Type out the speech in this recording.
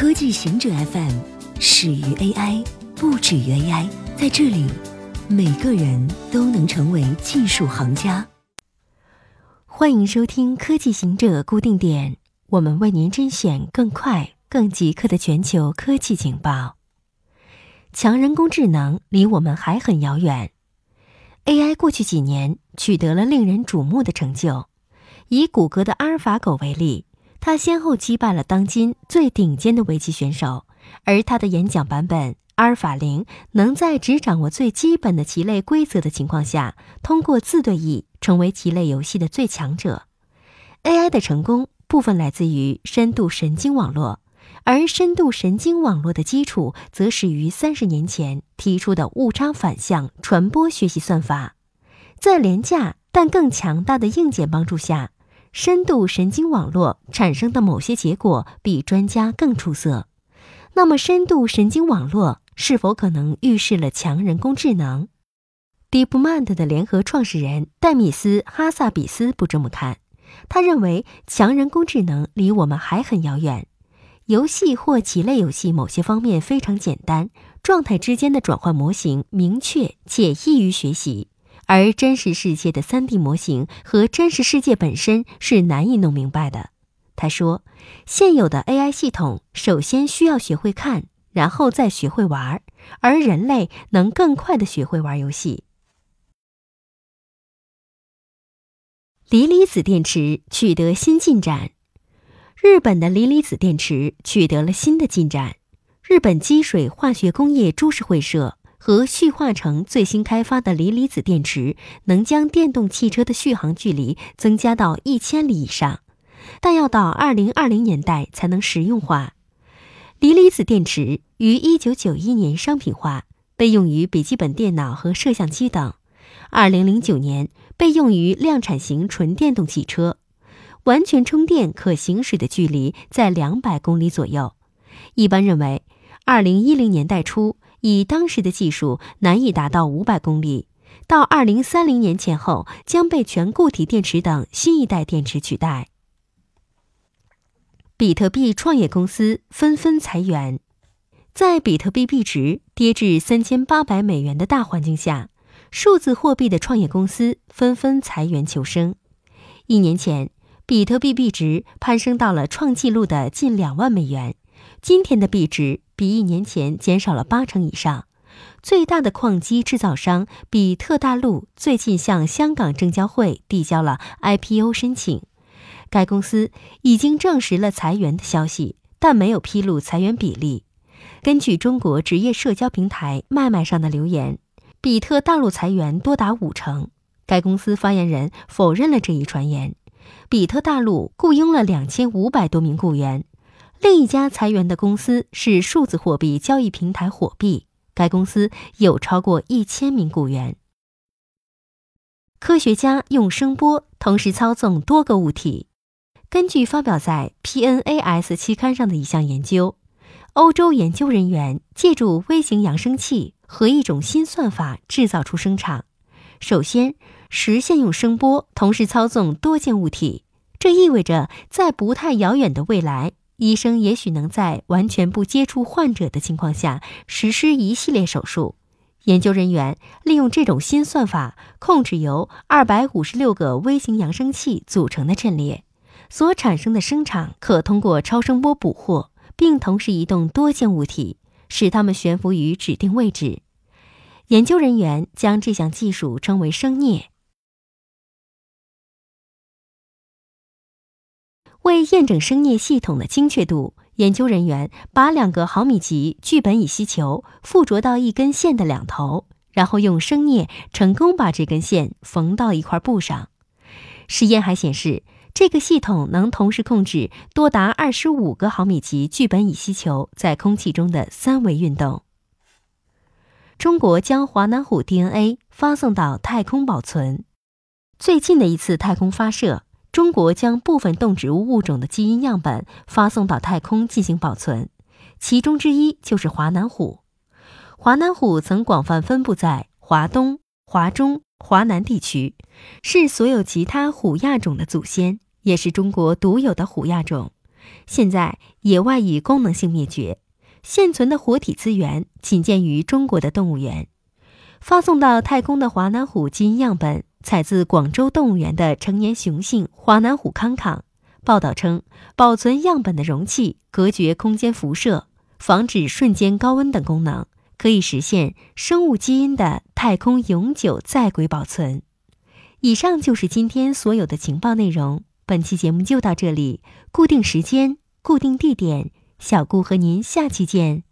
科技行者 FM 始于 AI，不止于 AI。在这里，每个人都能成为技术行家。欢迎收听科技行者固定点，我们为您甄选更快、更即刻的全球科技情报。强人工智能离我们还很遥远。AI 过去几年取得了令人瞩目的成就。以谷歌的阿尔法狗为例，他先后击败了当今最顶尖的围棋选手，而他的演讲版本阿尔法零能在只掌握最基本的棋类规则的情况下，通过自对弈成为棋类游戏的最强者。AI 的成功部分来自于深度神经网络，而深度神经网络的基础则始于三十年前提出的误差反向传播学习算法，在廉价但更强大的硬件帮助下。深度神经网络产生的某些结果比专家更出色，那么深度神经网络是否可能预示了强人工智能？DeepMind 的联合创始人戴米斯·哈萨比斯不这么看，他认为强人工智能离我们还很遥远。游戏或棋类游戏某些方面非常简单，状态之间的转换模型明确且易于学习。而真实世界的 3D 模型和真实世界本身是难以弄明白的。他说，现有的 AI 系统首先需要学会看，然后再学会玩儿，而人类能更快的学会玩游戏。锂离子电池取得新进展，日本的锂离子电池取得了新的进展。日本积水化学工业株式会社。和旭化成最新开发的锂离子电池能将电动汽车的续航距离增加到一千里以上，但要到二零二零年代才能实用化。锂离子电池于一九九一年商品化，被用于笔记本电脑和摄像机等。二零零九年被用于量产型纯电动汽车，完全充电可行驶的距离在两百公里左右。一般认为，二零一零年代初。以当时的技术，难以达到五百公里。到二零三零年前后，将被全固体电池等新一代电池取代。比特币创业公司纷纷裁员，在比特币币值跌至三千八百美元的大环境下，数字货币的创业公司纷纷裁员求生。一年前，比特币币值攀升到了创纪录的近两万美元。今天的币值比一年前减少了八成以上。最大的矿机制造商比特大陆最近向香港证交会递交了 IPO 申请。该公司已经证实了裁员的消息，但没有披露裁员比例。根据中国职业社交平台麦麦上的留言，比特大陆裁员多达五成。该公司发言人否认了这一传言。比特大陆雇佣了两千五百多名雇员。另一家裁员的公司是数字货币交易平台火币，该公司有超过一千名雇员。科学家用声波同时操纵多个物体。根据发表在 PNAS 期刊上的一项研究，欧洲研究人员借助微型扬声器和一种新算法制造出声场。首先，实现用声波同时操纵多件物体，这意味着在不太遥远的未来。医生也许能在完全不接触患者的情况下实施一系列手术。研究人员利用这种新算法控制由二百五十六个微型扬声器组成的阵列，所产生的声场可通过超声波捕获，并同时移动多件物体，使它们悬浮于指定位置。研究人员将这项技术称为声镊。为验证声镊系统的精确度，研究人员把两个毫米级聚苯乙烯球附着到一根线的两头，然后用声镊成功把这根线缝到一块布上。实验还显示，这个系统能同时控制多达二十五个毫米级聚苯乙烯球在空气中的三维运动。中国将华南虎 DNA 发送到太空保存。最近的一次太空发射。中国将部分动植物物种的基因样本发送到太空进行保存，其中之一就是华南虎。华南虎曾广泛分布在华东、华中、华南地区，是所有其他虎亚种的祖先，也是中国独有的虎亚种。现在野外已功能性灭绝，现存的活体资源仅见于中国的动物园。发送到太空的华南虎基因样本采自广州动物园的成年雄性华南虎康康。报道称，保存样本的容器隔绝空间辐射，防止瞬间高温等功能，可以实现生物基因的太空永久在轨保存。以上就是今天所有的情报内容。本期节目就到这里，固定时间，固定地点，小顾和您下期见。